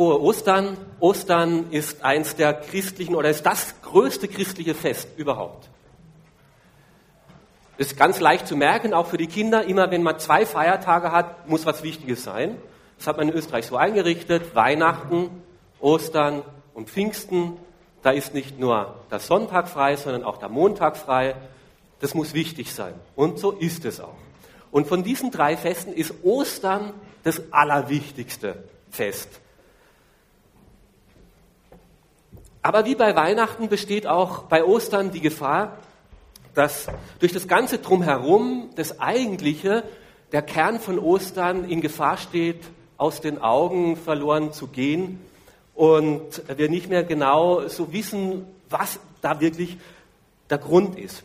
frohe Ostern. Ostern ist eins der christlichen oder ist das größte christliche Fest überhaupt. Ist ganz leicht zu merken, auch für die Kinder. Immer wenn man zwei Feiertage hat, muss was Wichtiges sein. Das hat man in Österreich so eingerichtet. Weihnachten, Ostern und Pfingsten. Da ist nicht nur der Sonntag frei, sondern auch der Montag frei. Das muss wichtig sein. Und so ist es auch. Und von diesen drei Festen ist Ostern das allerwichtigste Fest. Aber wie bei Weihnachten besteht auch bei Ostern die Gefahr, dass durch das ganze Drumherum das Eigentliche, der Kern von Ostern in Gefahr steht, aus den Augen verloren zu gehen und wir nicht mehr genau so wissen, was da wirklich der Grund ist.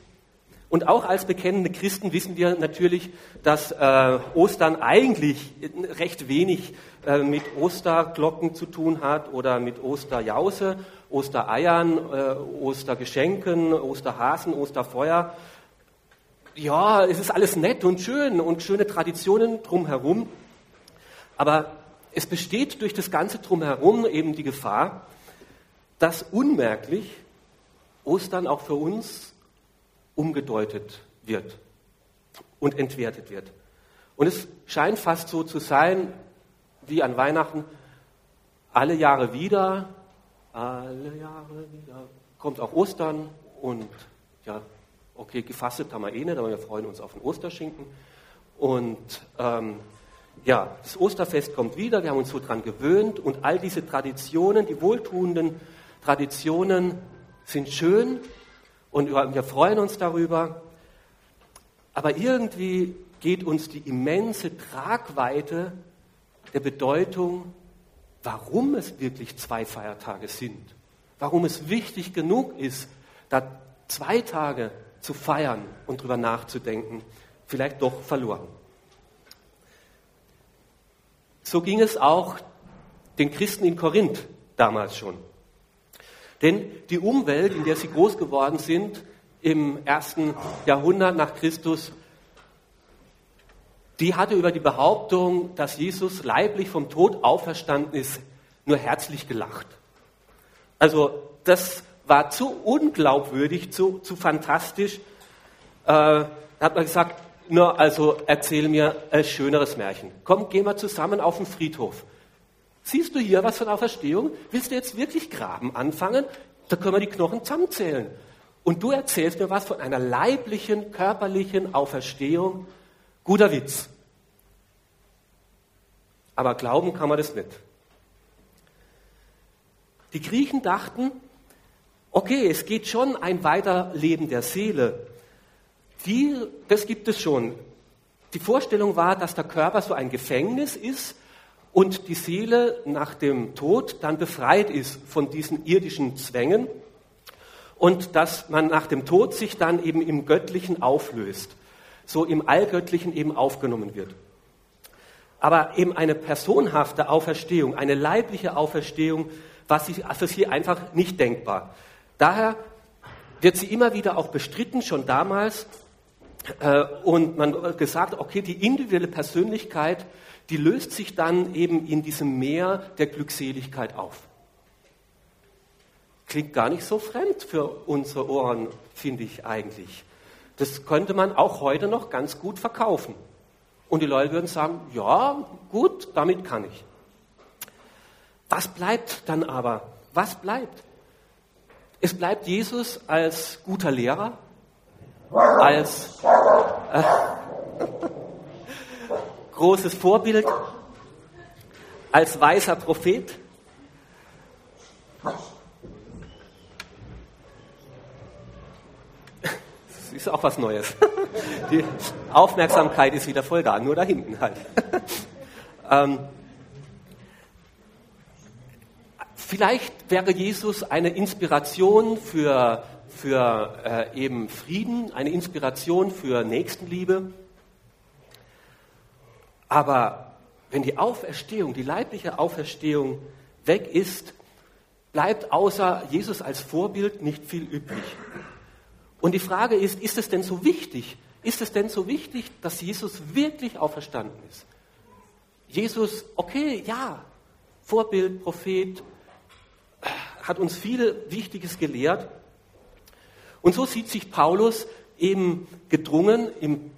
Und auch als bekennende Christen wissen wir natürlich, dass äh, Ostern eigentlich recht wenig äh, mit Osterglocken zu tun hat oder mit Osterjause, Ostereiern, äh, Ostergeschenken, Osterhasen, Osterfeuer. Ja, es ist alles nett und schön und schöne Traditionen drumherum. Aber es besteht durch das Ganze drumherum eben die Gefahr, dass unmerklich Ostern auch für uns umgedeutet wird und entwertet wird. Und es scheint fast so zu sein, wie an Weihnachten, alle Jahre wieder, alle Jahre wieder, kommt auch Ostern und ja, okay, gefastet haben wir eh nicht, aber wir freuen uns auf den Osterschinken. Und ähm, ja, das Osterfest kommt wieder, wir haben uns so dran gewöhnt und all diese Traditionen, die wohltuenden Traditionen sind schön und wir freuen uns darüber. Aber irgendwie geht uns die immense Tragweite der Bedeutung, warum es wirklich zwei Feiertage sind, warum es wichtig genug ist, da zwei Tage zu feiern und drüber nachzudenken, vielleicht doch verloren. So ging es auch den Christen in Korinth damals schon. Denn die Umwelt, in der sie groß geworden sind, im ersten Jahrhundert nach Christus, die hatte über die Behauptung, dass Jesus leiblich vom Tod auferstanden ist, nur herzlich gelacht. Also das war zu unglaubwürdig, zu, zu fantastisch. Äh, da hat man gesagt, nur also erzähl mir ein schöneres Märchen. Komm, gehen wir zusammen auf den Friedhof. Siehst du hier was von Auferstehung? Willst du jetzt wirklich graben anfangen? Da können wir die Knochen zusammenzählen. Und du erzählst mir was von einer leiblichen, körperlichen Auferstehung. Guter Witz. Aber glauben kann man das nicht. Die Griechen dachten, okay, es geht schon ein Weiterleben der Seele. Die, das gibt es schon. Die Vorstellung war, dass der Körper so ein Gefängnis ist, und die Seele nach dem Tod dann befreit ist von diesen irdischen Zwängen und dass man nach dem Tod sich dann eben im Göttlichen auflöst, so im Allgöttlichen eben aufgenommen wird. Aber eben eine personhafte Auferstehung, eine leibliche Auferstehung, für sie einfach nicht denkbar. Daher wird sie immer wieder auch bestritten, schon damals, äh, und man gesagt, okay, die individuelle Persönlichkeit die löst sich dann eben in diesem Meer der Glückseligkeit auf. Klingt gar nicht so fremd für unsere Ohren, finde ich eigentlich. Das könnte man auch heute noch ganz gut verkaufen. Und die Leute würden sagen, ja, gut, damit kann ich. Was bleibt dann aber? Was bleibt? Es bleibt Jesus als guter Lehrer, als, äh, großes Vorbild als weißer Prophet. Ist auch was Neues. Die Aufmerksamkeit ist wieder voll da, nur da hinten halt. Ähm, vielleicht wäre Jesus eine Inspiration für, für äh, eben Frieden, eine Inspiration für Nächstenliebe. Aber wenn die Auferstehung, die leibliche Auferstehung weg ist, bleibt außer Jesus als Vorbild nicht viel übrig. Und die Frage ist, ist es denn so wichtig? Ist es denn so wichtig, dass Jesus wirklich auferstanden ist? Jesus, okay, ja, Vorbild, Prophet, hat uns viel Wichtiges gelehrt. Und so sieht sich Paulus eben gedrungen, im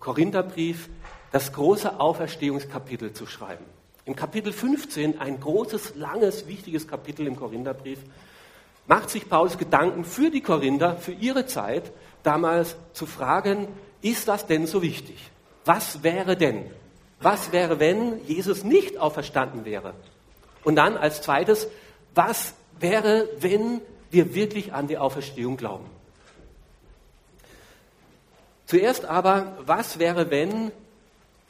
Korintherbrief das große Auferstehungskapitel zu schreiben. Im Kapitel 15, ein großes, langes, wichtiges Kapitel im Korintherbrief, macht sich Paulus Gedanken für die Korinther, für ihre Zeit, damals zu fragen, ist das denn so wichtig? Was wäre denn? Was wäre, wenn Jesus nicht auferstanden wäre? Und dann als zweites, was wäre, wenn wir wirklich an die Auferstehung glauben? Zuerst aber, was wäre, wenn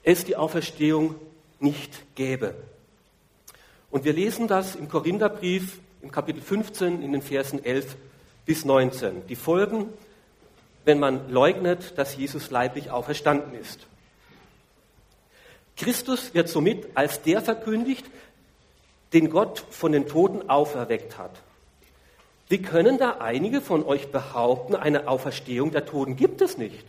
es die Auferstehung nicht gäbe? Und wir lesen das im Korintherbrief im Kapitel 15 in den Versen 11 bis 19. Die Folgen, wenn man leugnet, dass Jesus leiblich auferstanden ist. Christus wird somit als der verkündigt, den Gott von den Toten auferweckt hat. Wie können da einige von euch behaupten, eine Auferstehung der Toten gibt es nicht?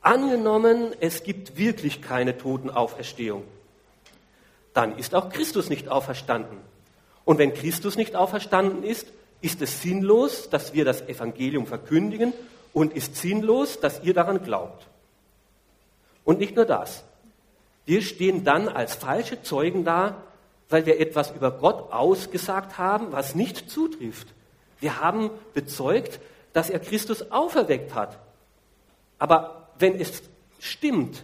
Angenommen, es gibt wirklich keine Totenauferstehung, dann ist auch Christus nicht auferstanden. Und wenn Christus nicht auferstanden ist, ist es sinnlos, dass wir das Evangelium verkündigen und ist sinnlos, dass ihr daran glaubt. Und nicht nur das. Wir stehen dann als falsche Zeugen da, weil wir etwas über Gott ausgesagt haben, was nicht zutrifft. Wir haben bezeugt, dass er Christus auferweckt hat. Aber wenn es stimmt,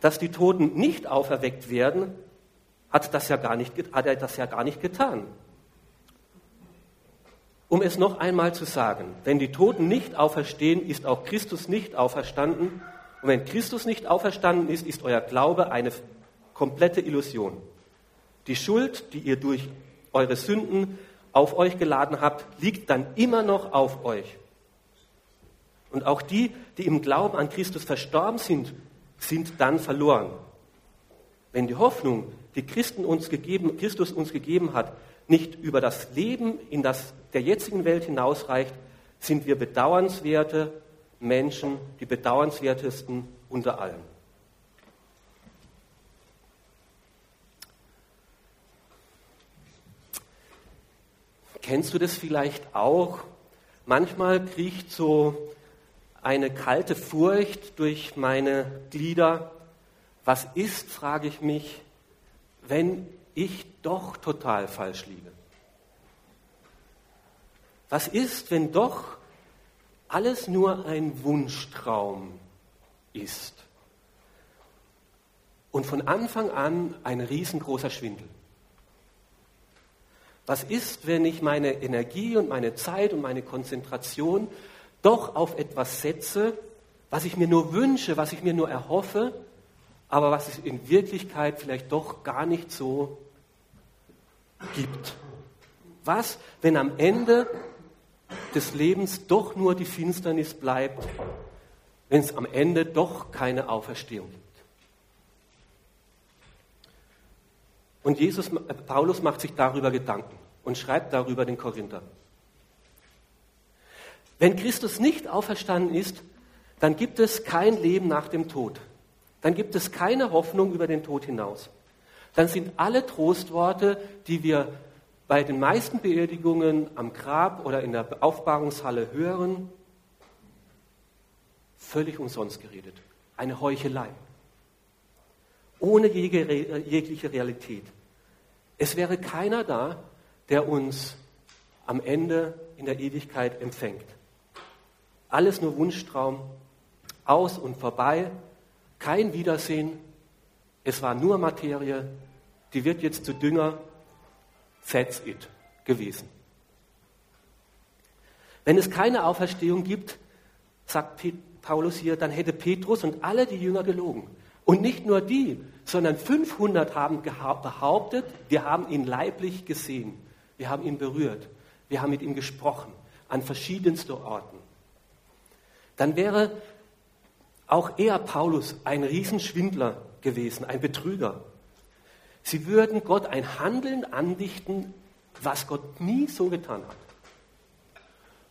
dass die Toten nicht auferweckt werden, hat, das ja gar nicht, hat er das ja gar nicht getan. Um es noch einmal zu sagen, wenn die Toten nicht auferstehen, ist auch Christus nicht auferstanden. Und wenn Christus nicht auferstanden ist, ist euer Glaube eine komplette Illusion. Die Schuld, die ihr durch eure Sünden auf euch geladen habt, liegt dann immer noch auf euch. Und auch die, die im Glauben an Christus verstorben sind, sind dann verloren. Wenn die Hoffnung, die Christen uns gegeben, Christus uns gegeben hat, nicht über das Leben in das, der jetzigen Welt hinausreicht, sind wir bedauernswerte Menschen, die bedauernswertesten unter allen. Kennst du das vielleicht auch? Manchmal kriecht so eine kalte Furcht durch meine Glieder. Was ist, frage ich mich, wenn ich doch total falsch liege? Was ist, wenn doch alles nur ein Wunschtraum ist und von Anfang an ein riesengroßer Schwindel? Was ist, wenn ich meine Energie und meine Zeit und meine Konzentration doch auf etwas setze, was ich mir nur wünsche, was ich mir nur erhoffe, aber was es in Wirklichkeit vielleicht doch gar nicht so gibt. Was, wenn am Ende des Lebens doch nur die Finsternis bleibt, wenn es am Ende doch keine Auferstehung gibt? Und Jesus, Paulus macht sich darüber Gedanken und schreibt darüber den Korinther. Wenn Christus nicht auferstanden ist, dann gibt es kein Leben nach dem Tod. Dann gibt es keine Hoffnung über den Tod hinaus. Dann sind alle Trostworte, die wir bei den meisten Beerdigungen am Grab oder in der Aufbahrungshalle hören, völlig umsonst geredet. Eine Heuchelei. Ohne jegliche Realität. Es wäre keiner da, der uns am Ende in der Ewigkeit empfängt. Alles nur Wunschtraum, aus und vorbei, kein Wiedersehen. Es war nur Materie, die wird jetzt zu Dünger, that's it gewesen. Wenn es keine Auferstehung gibt, sagt Paulus hier, dann hätte Petrus und alle die Jünger gelogen. Und nicht nur die, sondern 500 haben behauptet, wir haben ihn leiblich gesehen, wir haben ihn berührt, wir haben mit ihm gesprochen, an verschiedensten Orten dann wäre auch er, Paulus, ein Riesenschwindler gewesen, ein Betrüger. Sie würden Gott ein Handeln andichten, was Gott nie so getan hat.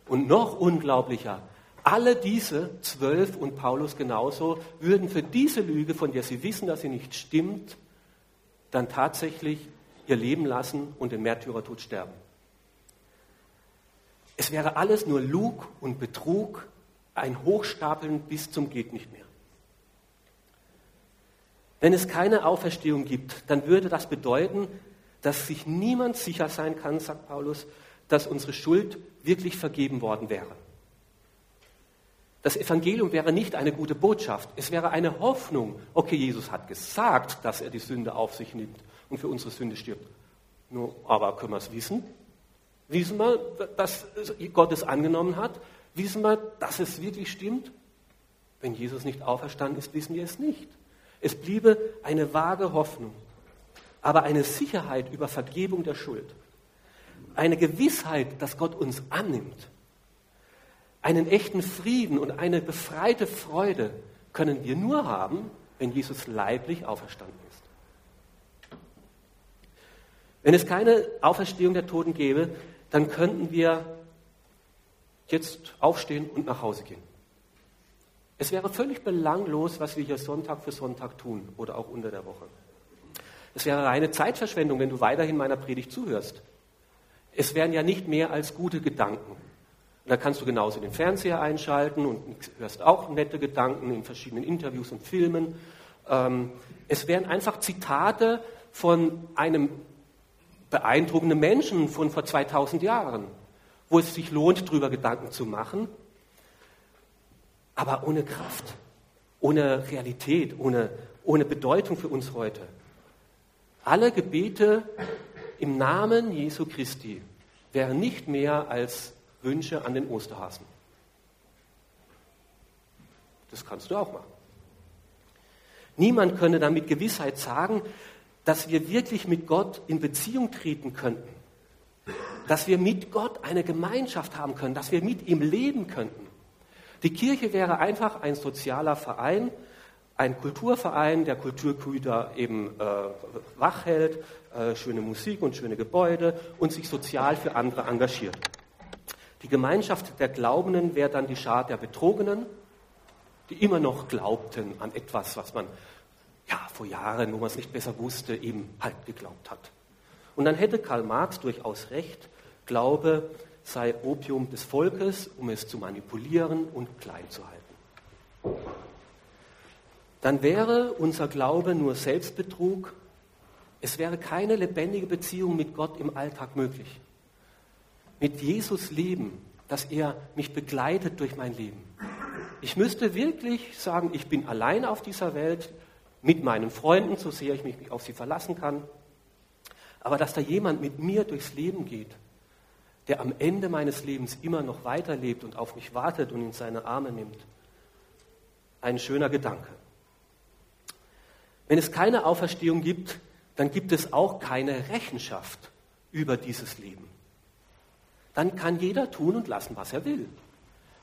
Und noch unglaublicher, alle diese zwölf und Paulus genauso würden für diese Lüge, von der sie wissen, dass sie nicht stimmt, dann tatsächlich ihr Leben lassen und den Märtyrertod sterben. Es wäre alles nur Lug und Betrug, ein Hochstapeln bis zum geht nicht mehr. Wenn es keine Auferstehung gibt, dann würde das bedeuten, dass sich niemand sicher sein kann, sagt Paulus, dass unsere Schuld wirklich vergeben worden wäre. Das Evangelium wäre nicht eine gute Botschaft, es wäre eine Hoffnung. Okay, Jesus hat gesagt, dass er die Sünde auf sich nimmt und für unsere Sünde stirbt. Nur, aber können wir es wissen? Wissen wir, dass Gott es angenommen hat? Wissen wir, dass es wirklich stimmt? Wenn Jesus nicht auferstanden ist, wissen wir es nicht. Es bliebe eine vage Hoffnung, aber eine Sicherheit über Vergebung der Schuld. Eine Gewissheit, dass Gott uns annimmt. Einen echten Frieden und eine befreite Freude können wir nur haben, wenn Jesus leiblich auferstanden ist. Wenn es keine Auferstehung der Toten gäbe, dann könnten wir jetzt aufstehen und nach Hause gehen. Es wäre völlig belanglos, was wir hier Sonntag für Sonntag tun oder auch unter der Woche. Es wäre reine Zeitverschwendung, wenn du weiterhin meiner Predigt zuhörst. Es wären ja nicht mehr als gute Gedanken. Und da kannst du genauso den Fernseher einschalten und hörst auch nette Gedanken in verschiedenen Interviews und Filmen. Ähm, es wären einfach Zitate von einem beeindruckenden Menschen von vor 2000 Jahren, wo es sich lohnt, darüber Gedanken zu machen, aber ohne Kraft, ohne Realität, ohne, ohne Bedeutung für uns heute. Alle Gebete im Namen Jesu Christi wären nicht mehr als Wünsche an den Osterhasen. Das kannst du auch machen. Niemand könne dann mit Gewissheit sagen, dass wir wirklich mit Gott in Beziehung treten könnten, dass wir mit Gott eine Gemeinschaft haben können, dass wir mit ihm leben könnten. Die Kirche wäre einfach ein sozialer Verein, ein Kulturverein, der Kulturgüter eben äh, wach hält, äh, schöne Musik und schöne Gebäude und sich sozial für andere engagiert. Die Gemeinschaft der Glaubenden wäre dann die Schar der Betrogenen, die immer noch glaubten an etwas, was man ja, vor Jahren, wo man es nicht besser wusste, eben halt geglaubt hat. Und dann hätte Karl Marx durchaus recht, Glaube sei Opium des Volkes, um es zu manipulieren und klein zu halten. Dann wäre unser Glaube nur Selbstbetrug, es wäre keine lebendige Beziehung mit Gott im Alltag möglich mit Jesus leben, dass er mich begleitet durch mein Leben. Ich müsste wirklich sagen, ich bin allein auf dieser Welt mit meinen Freunden, so sehr ich mich auf sie verlassen kann. Aber dass da jemand mit mir durchs Leben geht, der am Ende meines Lebens immer noch weiterlebt und auf mich wartet und in seine Arme nimmt, ein schöner Gedanke. Wenn es keine Auferstehung gibt, dann gibt es auch keine Rechenschaft über dieses Leben dann kann jeder tun und lassen, was er will.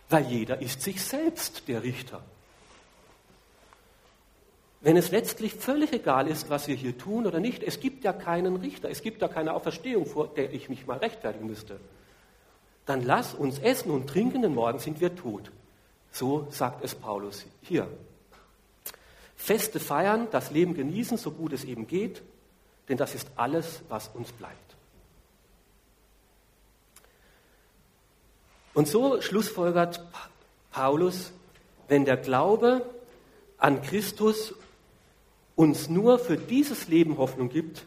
Weil jeder ist sich selbst der Richter. Wenn es letztlich völlig egal ist, was wir hier tun oder nicht, es gibt ja keinen Richter, es gibt ja keine Auferstehung, vor der ich mich mal rechtfertigen müsste, dann lass uns essen und trinken, denn morgen sind wir tot. So sagt es Paulus hier. Feste feiern, das Leben genießen, so gut es eben geht, denn das ist alles, was uns bleibt. Und so schlussfolgert Paulus, wenn der Glaube an Christus uns nur für dieses Leben Hoffnung gibt,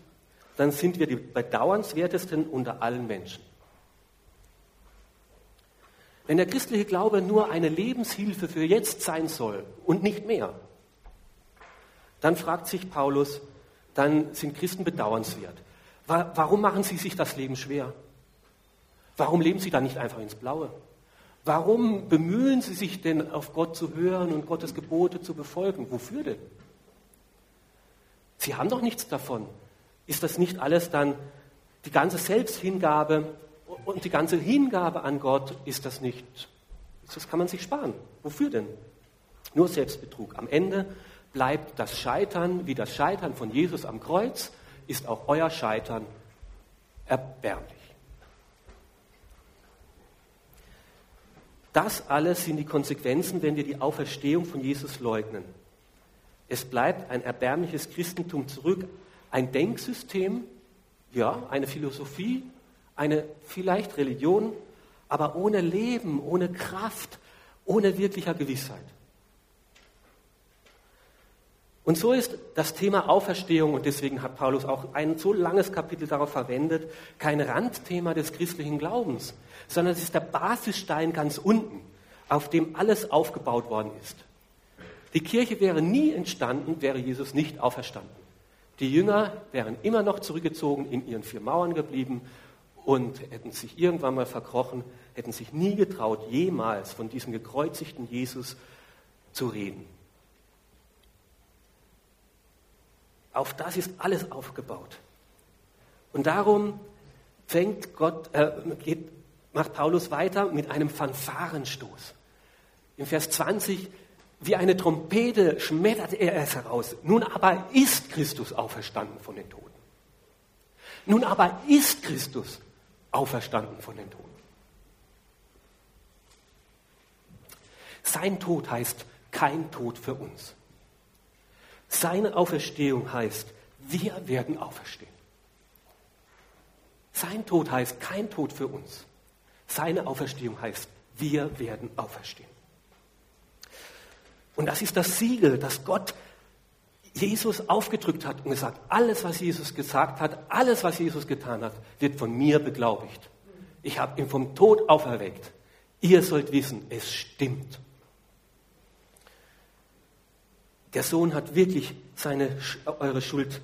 dann sind wir die bedauernswertesten unter allen Menschen. Wenn der christliche Glaube nur eine Lebenshilfe für jetzt sein soll und nicht mehr, dann fragt sich Paulus, dann sind Christen bedauernswert. Warum machen sie sich das Leben schwer? Warum leben Sie da nicht einfach ins Blaue? Warum bemühen Sie sich denn, auf Gott zu hören und Gottes Gebote zu befolgen? Wofür denn? Sie haben doch nichts davon. Ist das nicht alles dann die ganze Selbsthingabe und die ganze Hingabe an Gott? Ist das nicht? Das kann man sich sparen. Wofür denn? Nur Selbstbetrug. Am Ende bleibt das Scheitern wie das Scheitern von Jesus am Kreuz, ist auch euer Scheitern erbärmlich. Das alles sind die Konsequenzen, wenn wir die Auferstehung von Jesus leugnen. Es bleibt ein erbärmliches Christentum zurück, ein Denksystem, ja, eine Philosophie, eine vielleicht Religion, aber ohne Leben, ohne Kraft, ohne wirklicher Gewissheit. Und so ist das Thema Auferstehung, und deswegen hat Paulus auch ein so langes Kapitel darauf verwendet, kein Randthema des christlichen Glaubens, sondern es ist der Basisstein ganz unten, auf dem alles aufgebaut worden ist. Die Kirche wäre nie entstanden, wäre Jesus nicht auferstanden. Die Jünger wären immer noch zurückgezogen, in ihren vier Mauern geblieben und hätten sich irgendwann mal verkrochen, hätten sich nie getraut, jemals von diesem gekreuzigten Jesus zu reden. Auf das ist alles aufgebaut. Und darum fängt Gott, äh, geht, macht Paulus weiter mit einem Fanfarenstoß. Im Vers 20, wie eine Trompete schmettert er es heraus. Nun aber ist Christus auferstanden von den Toten. Nun aber ist Christus auferstanden von den Toten. Sein Tod heißt kein Tod für uns. Seine Auferstehung heißt, wir werden auferstehen. Sein Tod heißt kein Tod für uns. Seine Auferstehung heißt, wir werden auferstehen. Und das ist das Siegel, das Gott Jesus aufgedrückt hat und gesagt, alles, was Jesus gesagt hat, alles, was Jesus getan hat, wird von mir beglaubigt. Ich habe ihn vom Tod auferweckt. Ihr sollt wissen, es stimmt. Der Sohn hat wirklich seine, eure Schuld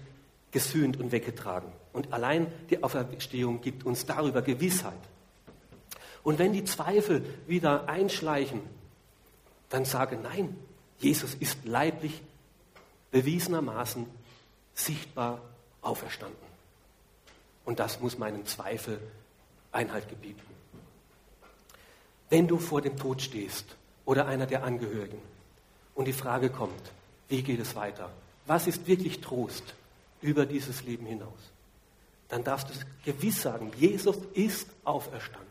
gesühnt und weggetragen. Und allein die Auferstehung gibt uns darüber Gewissheit. Und wenn die Zweifel wieder einschleichen, dann sage nein, Jesus ist leiblich bewiesenermaßen sichtbar auferstanden. Und das muss meinen Zweifel Einhalt gebieten. Wenn du vor dem Tod stehst oder einer der Angehörigen und die Frage kommt, wie geht es weiter? Was ist wirklich Trost über dieses Leben hinaus? Dann darfst du gewiss sagen, Jesus ist auferstanden.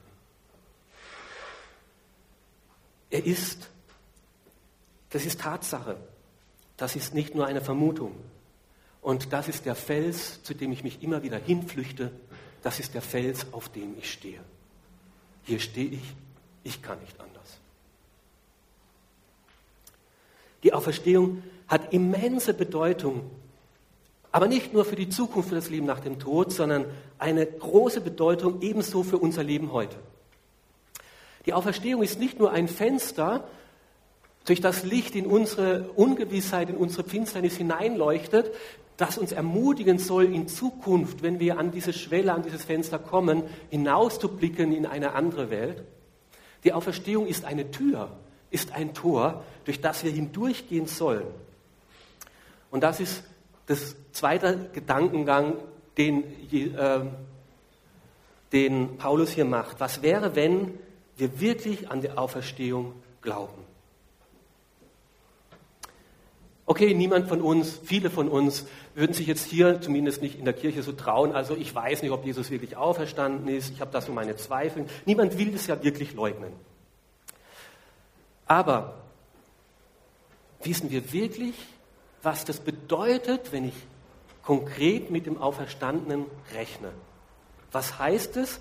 Er ist, das ist Tatsache. Das ist nicht nur eine Vermutung. Und das ist der Fels, zu dem ich mich immer wieder hinflüchte. Das ist der Fels, auf dem ich stehe. Hier stehe ich, ich kann nicht anders. Die Auferstehung hat immense Bedeutung, aber nicht nur für die Zukunft, für das Leben nach dem Tod, sondern eine große Bedeutung ebenso für unser Leben heute. Die Auferstehung ist nicht nur ein Fenster, durch das Licht in unsere Ungewissheit, in unsere Finsternis hineinleuchtet, das uns ermutigen soll, in Zukunft, wenn wir an diese Schwelle, an dieses Fenster kommen, hinauszublicken in eine andere Welt. Die Auferstehung ist eine Tür, ist ein Tor, durch das wir hindurchgehen sollen. Und das ist das zweite Gedankengang, den, äh, den Paulus hier macht. Was wäre, wenn wir wirklich an die Auferstehung glauben? Okay, niemand von uns, viele von uns würden sich jetzt hier zumindest nicht in der Kirche so trauen. Also ich weiß nicht, ob Jesus wirklich auferstanden ist. Ich habe da so meine Zweifel. Niemand will das ja wirklich leugnen. Aber wissen wir wirklich, was das bedeutet, wenn ich konkret mit dem Auferstandenen rechne. Was heißt es,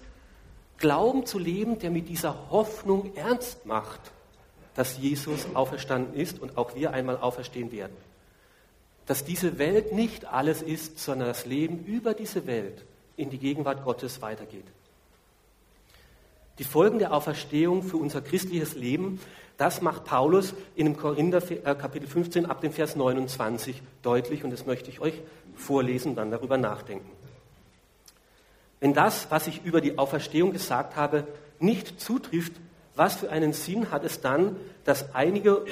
Glauben zu leben, der mit dieser Hoffnung ernst macht, dass Jesus auferstanden ist und auch wir einmal auferstehen werden. Dass diese Welt nicht alles ist, sondern das Leben über diese Welt in die Gegenwart Gottes weitergeht. Die Folgen der Auferstehung für unser christliches Leben das macht Paulus in dem Korinther äh, Kapitel 15 ab dem Vers 29 deutlich und das möchte ich euch vorlesen und dann darüber nachdenken. Wenn das, was ich über die Auferstehung gesagt habe, nicht zutrifft, was für einen Sinn hat es dann, dass einige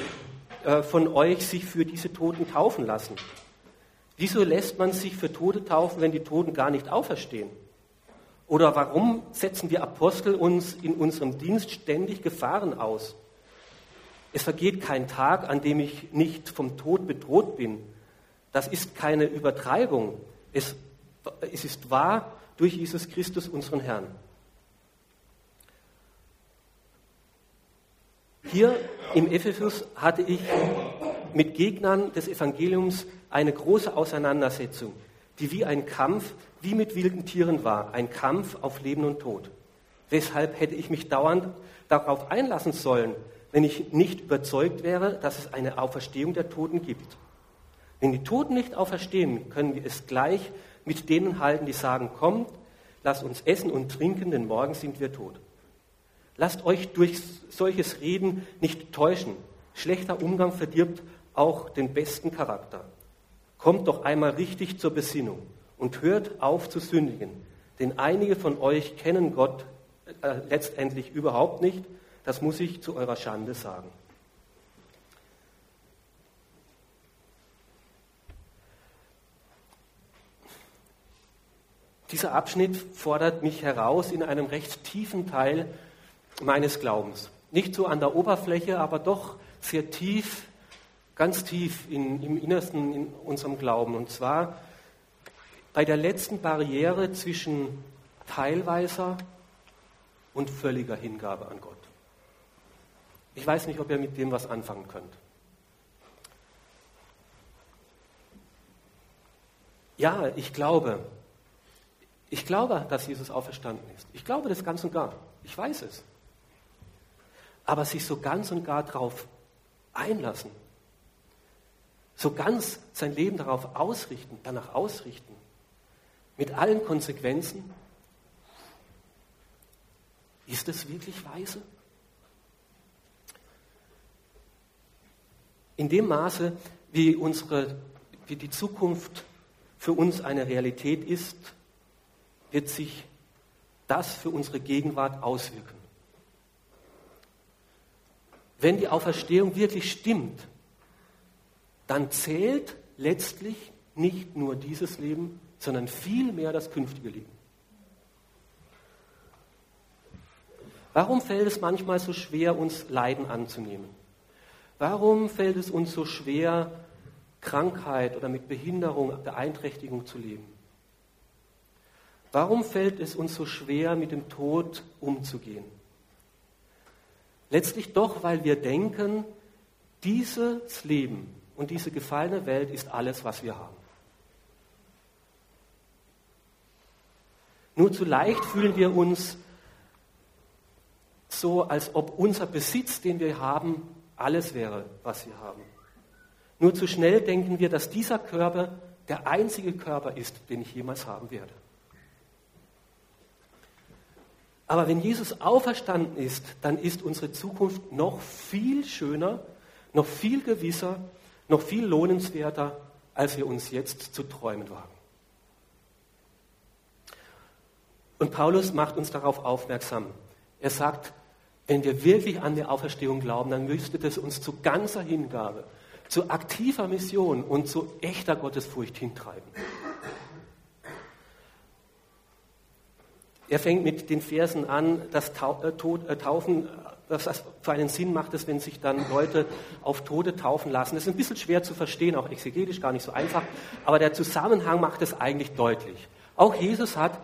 äh, von euch sich für diese Toten taufen lassen? Wieso lässt man sich für Tote taufen, wenn die Toten gar nicht auferstehen? Oder warum setzen wir Apostel uns in unserem Dienst ständig Gefahren aus? Es vergeht kein Tag, an dem ich nicht vom Tod bedroht bin. Das ist keine Übertreibung. Es, es ist wahr durch Jesus Christus, unseren Herrn. Hier im Ephesus hatte ich mit Gegnern des Evangeliums eine große Auseinandersetzung, die wie ein Kampf, wie mit wilden Tieren war, ein Kampf auf Leben und Tod. Weshalb hätte ich mich dauernd darauf einlassen sollen, wenn ich nicht überzeugt wäre, dass es eine Auferstehung der Toten gibt? Wenn die Toten nicht auferstehen, können wir es gleich mit denen halten, die sagen, kommt, lasst uns essen und trinken, denn morgen sind wir tot. Lasst euch durch solches Reden nicht täuschen. Schlechter Umgang verdirbt auch den besten Charakter. Kommt doch einmal richtig zur Besinnung und hört auf zu sündigen, denn einige von euch kennen Gott äh, letztendlich überhaupt nicht. Das muss ich zu eurer Schande sagen. Dieser Abschnitt fordert mich heraus in einem recht tiefen Teil meines Glaubens. Nicht so an der Oberfläche, aber doch sehr tief, ganz tief in, im Innersten in unserem Glauben. Und zwar bei der letzten Barriere zwischen teilweiser und völliger Hingabe an Gott. Ich weiß nicht, ob ihr mit dem was anfangen könnt. Ja, ich glaube, ich glaube, dass Jesus auferstanden ist. Ich glaube das ganz und gar. Ich weiß es. Aber sich so ganz und gar darauf einlassen, so ganz sein Leben darauf ausrichten, danach ausrichten, mit allen Konsequenzen, ist es wirklich weise? In dem Maße, wie, unsere, wie die Zukunft für uns eine Realität ist, wird sich das für unsere Gegenwart auswirken. Wenn die Auferstehung wirklich stimmt, dann zählt letztlich nicht nur dieses Leben, sondern vielmehr das künftige Leben. Warum fällt es manchmal so schwer, uns Leiden anzunehmen? Warum fällt es uns so schwer, Krankheit oder mit Behinderung, Beeinträchtigung zu leben? Warum fällt es uns so schwer, mit dem Tod umzugehen? Letztlich doch, weil wir denken, dieses Leben und diese gefallene Welt ist alles, was wir haben. Nur zu leicht fühlen wir uns so, als ob unser Besitz, den wir haben, alles wäre, was wir haben. Nur zu schnell denken wir, dass dieser Körper der einzige Körper ist, den ich jemals haben werde. Aber wenn Jesus auferstanden ist, dann ist unsere Zukunft noch viel schöner, noch viel gewisser, noch viel lohnenswerter, als wir uns jetzt zu träumen wagen. Und Paulus macht uns darauf aufmerksam. Er sagt, wenn wir wirklich an die Auferstehung glauben, dann müsste das uns zu ganzer Hingabe, zu aktiver Mission und zu echter Gottesfurcht hintreiben. Er fängt mit den Versen an, das äh, äh, Taufen, was das für einen Sinn macht es, wenn sich dann Leute auf Tode taufen lassen. Das ist ein bisschen schwer zu verstehen, auch exegetisch gar nicht so einfach, aber der Zusammenhang macht es eigentlich deutlich. Auch Jesus hat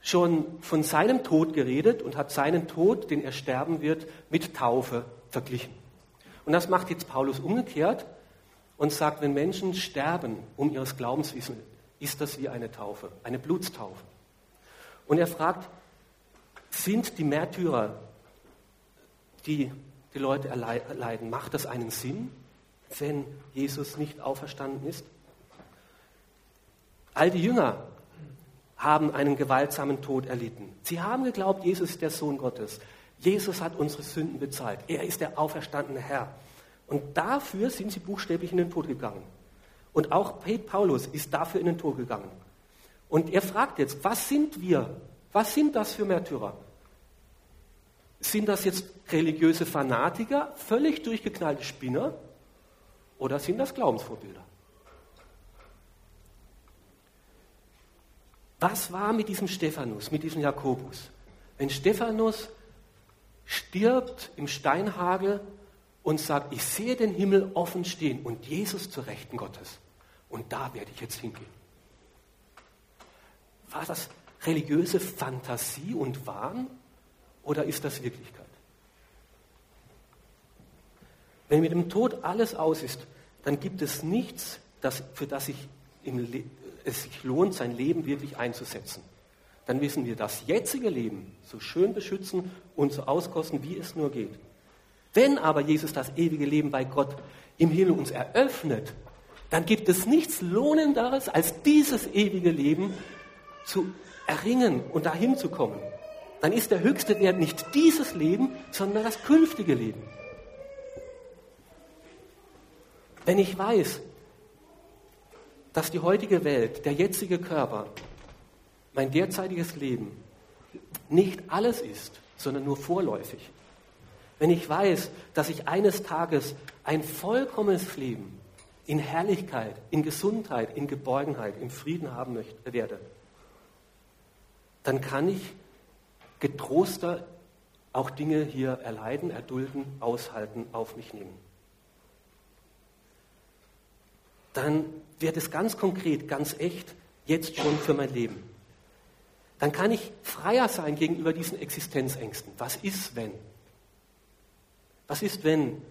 schon von seinem Tod geredet und hat seinen Tod, den er sterben wird, mit Taufe verglichen. Und das macht jetzt Paulus umgekehrt und sagt, wenn Menschen sterben um ihres Glaubenswissens, ist das wie eine Taufe, eine Blutstaufe. Und er fragt, sind die Märtyrer, die die Leute erleiden, macht das einen Sinn, wenn Jesus nicht auferstanden ist? All die Jünger haben einen gewaltsamen Tod erlitten. Sie haben geglaubt, Jesus ist der Sohn Gottes. Jesus hat unsere Sünden bezahlt. Er ist der auferstandene Herr. Und dafür sind sie buchstäblich in den Tod gegangen. Und auch Paulus ist dafür in den Tod gegangen. Und er fragt jetzt, was sind wir? Was sind das für Märtyrer? Sind das jetzt religiöse Fanatiker, völlig durchgeknallte Spinner? Oder sind das Glaubensvorbilder? Was war mit diesem Stephanus, mit diesem Jakobus? Wenn Stephanus stirbt im Steinhagel und sagt, ich sehe den Himmel offen stehen und Jesus zur Rechten Gottes. Und da werde ich jetzt hingehen. War das religiöse Fantasie und Wahn oder ist das Wirklichkeit? Wenn mit dem Tod alles aus ist, dann gibt es nichts, das, für das ich im, es sich lohnt, sein Leben wirklich einzusetzen. Dann wissen wir das jetzige Leben so schön beschützen und so auskosten, wie es nur geht. Wenn aber Jesus das ewige Leben bei Gott im Himmel uns eröffnet, dann gibt es nichts Lohnenderes, als dieses ewige Leben zu erringen und dahin zu kommen. Dann ist der höchste Wert nicht dieses Leben, sondern das künftige Leben. Wenn ich weiß, dass die heutige Welt, der jetzige Körper, mein derzeitiges Leben nicht alles ist, sondern nur vorläufig, wenn ich weiß, dass ich eines Tages ein vollkommenes Leben in Herrlichkeit, in Gesundheit, in Geborgenheit, in Frieden haben möchte, werde, dann kann ich getroster auch Dinge hier erleiden, erdulden, aushalten, auf mich nehmen. Dann wird es ganz konkret, ganz echt, jetzt schon für mein Leben. Dann kann ich freier sein gegenüber diesen Existenzängsten. Was ist, wenn? Was ist, wenn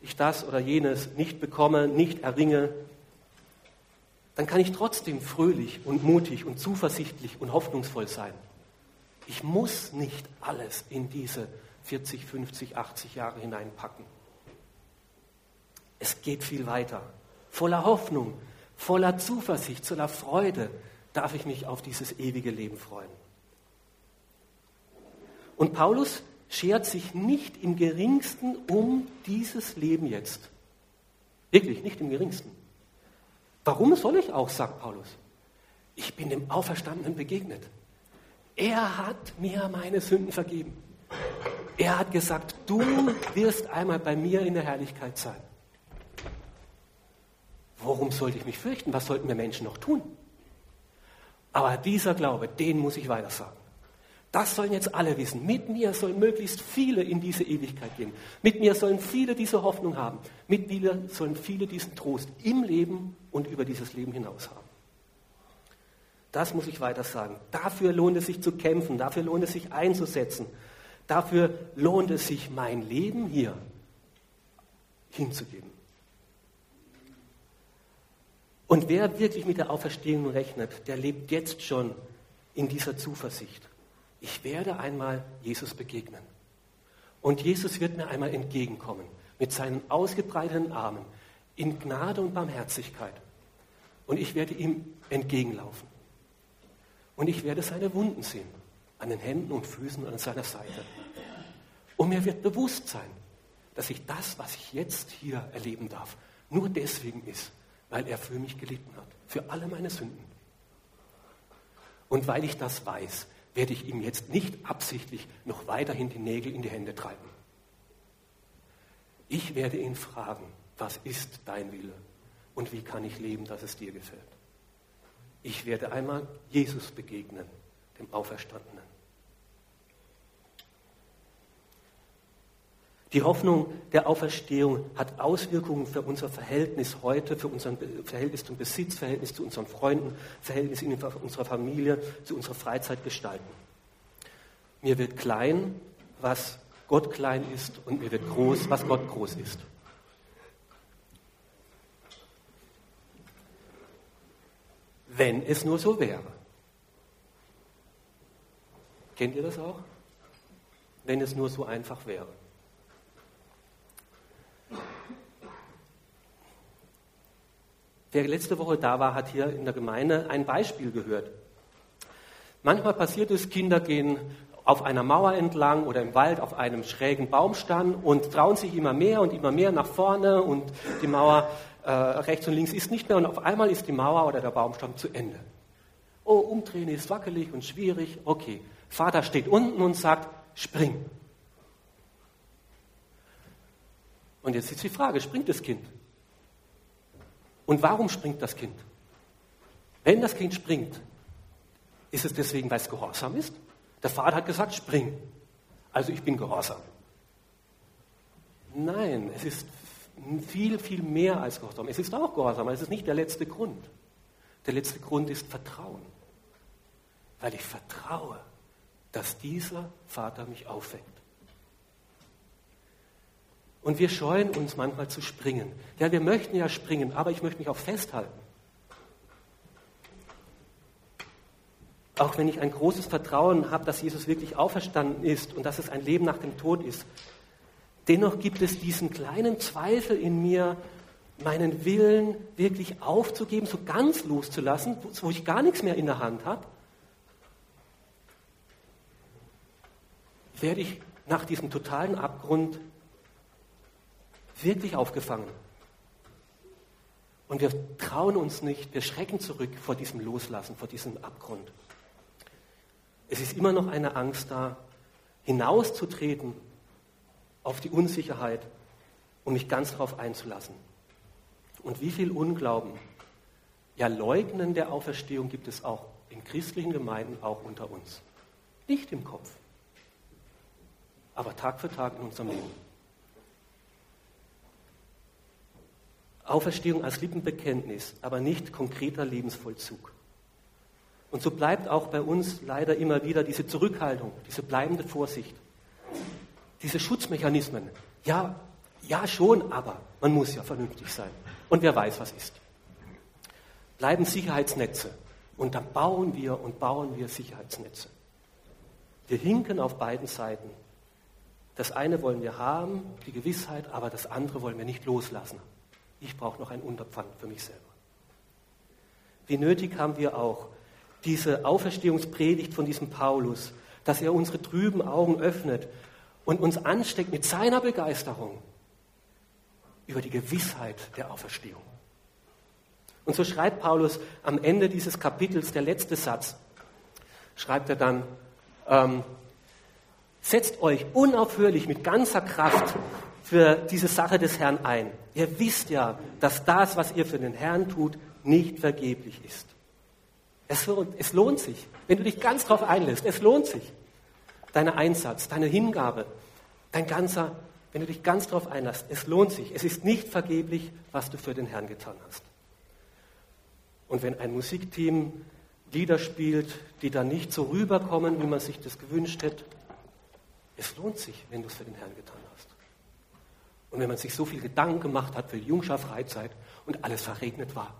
ich das oder jenes nicht bekomme, nicht erringe? Dann kann ich trotzdem fröhlich und mutig und zuversichtlich und hoffnungsvoll sein. Ich muss nicht alles in diese 40, 50, 80 Jahre hineinpacken. Es geht viel weiter. Voller Hoffnung, voller Zuversicht, voller Freude darf ich mich auf dieses ewige Leben freuen. Und Paulus schert sich nicht im geringsten um dieses Leben jetzt. Wirklich, nicht im geringsten. Warum soll ich auch, sagt Paulus. Ich bin dem Auferstandenen begegnet. Er hat mir meine Sünden vergeben. Er hat gesagt, du wirst einmal bei mir in der Herrlichkeit sein. Worum sollte ich mich fürchten? Was sollten wir Menschen noch tun? Aber dieser Glaube, den muss ich weiter sagen. Das sollen jetzt alle wissen. Mit mir sollen möglichst viele in diese Ewigkeit gehen. Mit mir sollen viele diese Hoffnung haben. Mit mir sollen viele diesen Trost im Leben und über dieses Leben hinaus haben. Das muss ich weiter sagen. Dafür lohnt es sich zu kämpfen, dafür lohnt es sich einzusetzen, dafür lohnt es sich, mein Leben hier hinzugeben. Und wer wirklich mit der Auferstehung rechnet, der lebt jetzt schon in dieser Zuversicht ich werde einmal Jesus begegnen. Und Jesus wird mir einmal entgegenkommen mit seinen ausgebreiteten Armen in Gnade und Barmherzigkeit. Und ich werde ihm entgegenlaufen. Und ich werde seine Wunden sehen, an den Händen und Füßen und an seiner Seite. Und mir wird bewusst sein, dass ich das, was ich jetzt hier erleben darf, nur deswegen ist, weil er für mich gelitten hat, für alle meine Sünden. Und weil ich das weiß, werde ich ihm jetzt nicht absichtlich noch weiterhin die Nägel in die Hände treiben. Ich werde ihn fragen, was ist dein Wille und wie kann ich leben, dass es dir gefällt. Ich werde einmal Jesus begegnen, dem Auferstandenen. Die Hoffnung der Auferstehung hat Auswirkungen für unser Verhältnis heute, für unser Verhältnis zum Besitz, Verhältnis zu unseren Freunden, Verhältnis in unserer Familie, zu unserer Freizeit gestalten. Mir wird klein, was Gott klein ist, und mir wird groß, was Gott groß ist. Wenn es nur so wäre. Kennt ihr das auch? Wenn es nur so einfach wäre. Wer letzte Woche da war, hat hier in der Gemeinde ein Beispiel gehört. Manchmal passiert es, Kinder gehen auf einer Mauer entlang oder im Wald auf einem schrägen Baumstamm und trauen sich immer mehr und immer mehr nach vorne und die Mauer äh, rechts und links ist nicht mehr und auf einmal ist die Mauer oder der Baumstamm zu Ende. Oh, umdrehen ist wackelig und schwierig. Okay, Vater steht unten und sagt, spring. Und jetzt ist die Frage, springt das Kind? Und warum springt das Kind? Wenn das Kind springt, ist es deswegen, weil es gehorsam ist? Der Vater hat gesagt, spring. Also ich bin gehorsam. Nein, es ist viel, viel mehr als Gehorsam. Es ist auch Gehorsam, aber es ist nicht der letzte Grund. Der letzte Grund ist Vertrauen. Weil ich vertraue, dass dieser Vater mich aufweckt. Und wir scheuen uns manchmal zu springen. Ja, wir möchten ja springen, aber ich möchte mich auch festhalten. auch wenn ich ein großes Vertrauen habe, dass Jesus wirklich auferstanden ist und dass es ein Leben nach dem Tod ist, dennoch gibt es diesen kleinen Zweifel in mir, meinen Willen wirklich aufzugeben, so ganz loszulassen, wo ich gar nichts mehr in der Hand habe, werde ich nach diesem totalen Abgrund wirklich aufgefangen. Und wir trauen uns nicht, wir schrecken zurück vor diesem Loslassen, vor diesem Abgrund. Es ist immer noch eine Angst da, hinauszutreten auf die Unsicherheit und mich ganz darauf einzulassen. Und wie viel Unglauben, ja Leugnen der Auferstehung gibt es auch in christlichen Gemeinden, auch unter uns. Nicht im Kopf, aber Tag für Tag in unserem Leben. Auferstehung als Lippenbekenntnis, aber nicht konkreter Lebensvollzug. Und so bleibt auch bei uns leider immer wieder diese Zurückhaltung, diese bleibende Vorsicht, diese Schutzmechanismen. Ja, ja schon, aber man muss ja vernünftig sein. Und wer weiß, was ist. Bleiben Sicherheitsnetze. Und dann bauen wir und bauen wir Sicherheitsnetze. Wir hinken auf beiden Seiten. Das eine wollen wir haben, die Gewissheit, aber das andere wollen wir nicht loslassen. Ich brauche noch ein Unterpfand für mich selber. Wie nötig haben wir auch diese Auferstehungspredigt von diesem Paulus, dass er unsere trüben Augen öffnet und uns ansteckt mit seiner Begeisterung über die Gewissheit der Auferstehung. Und so schreibt Paulus am Ende dieses Kapitels, der letzte Satz, schreibt er dann, ähm, setzt euch unaufhörlich mit ganzer Kraft für diese Sache des Herrn ein. Ihr wisst ja, dass das, was ihr für den Herrn tut, nicht vergeblich ist. Es, es lohnt sich, wenn du dich ganz darauf einlässt. Es lohnt sich. Deine Einsatz, deine Hingabe, dein ganzer, wenn du dich ganz darauf einlässt, es lohnt sich. Es ist nicht vergeblich, was du für den Herrn getan hast. Und wenn ein Musikteam Lieder spielt, die dann nicht so rüberkommen, wie man sich das gewünscht hätte, es lohnt sich, wenn du es für den Herrn getan hast. Und wenn man sich so viel Gedanken gemacht hat für die Jungschar Freizeit und alles verregnet war.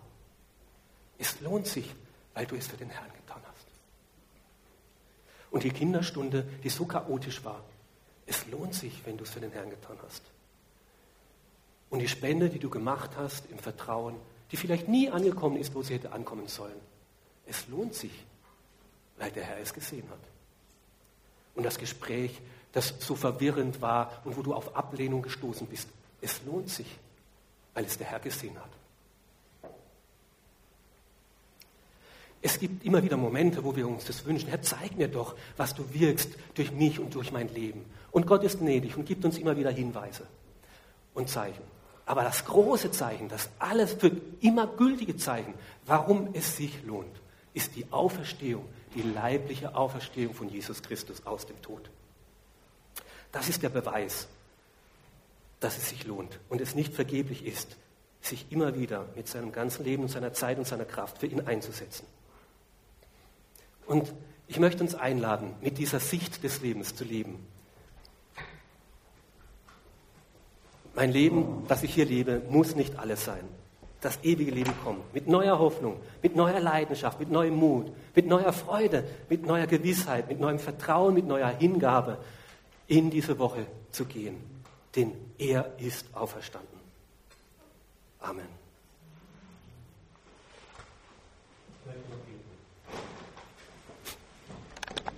Es lohnt sich, weil du es für den Herrn getan hast. Und die Kinderstunde, die so chaotisch war, es lohnt sich, wenn du es für den Herrn getan hast. Und die Spende, die du gemacht hast im Vertrauen, die vielleicht nie angekommen ist, wo sie hätte ankommen sollen, es lohnt sich, weil der Herr es gesehen hat. Und das Gespräch, das so verwirrend war und wo du auf Ablehnung gestoßen bist. Es lohnt sich, weil es der Herr gesehen hat. Es gibt immer wieder Momente, wo wir uns das wünschen. Herr, zeig mir doch, was du wirkst durch mich und durch mein Leben. Und Gott ist gnädig und gibt uns immer wieder Hinweise und Zeichen. Aber das große Zeichen, das alles für immer gültige Zeichen, warum es sich lohnt, ist die Auferstehung, die leibliche Auferstehung von Jesus Christus aus dem Tod. Das ist der Beweis, dass es sich lohnt und es nicht vergeblich ist, sich immer wieder mit seinem ganzen Leben und seiner Zeit und seiner Kraft für ihn einzusetzen. Und ich möchte uns einladen, mit dieser Sicht des Lebens zu leben. Mein Leben, das ich hier lebe, muss nicht alles sein. Das ewige Leben kommt mit neuer Hoffnung, mit neuer Leidenschaft, mit neuem Mut, mit neuer Freude, mit neuer Gewissheit, mit neuem Vertrauen, mit neuer Hingabe, in diese Woche zu gehen, denn er ist auferstanden. Amen.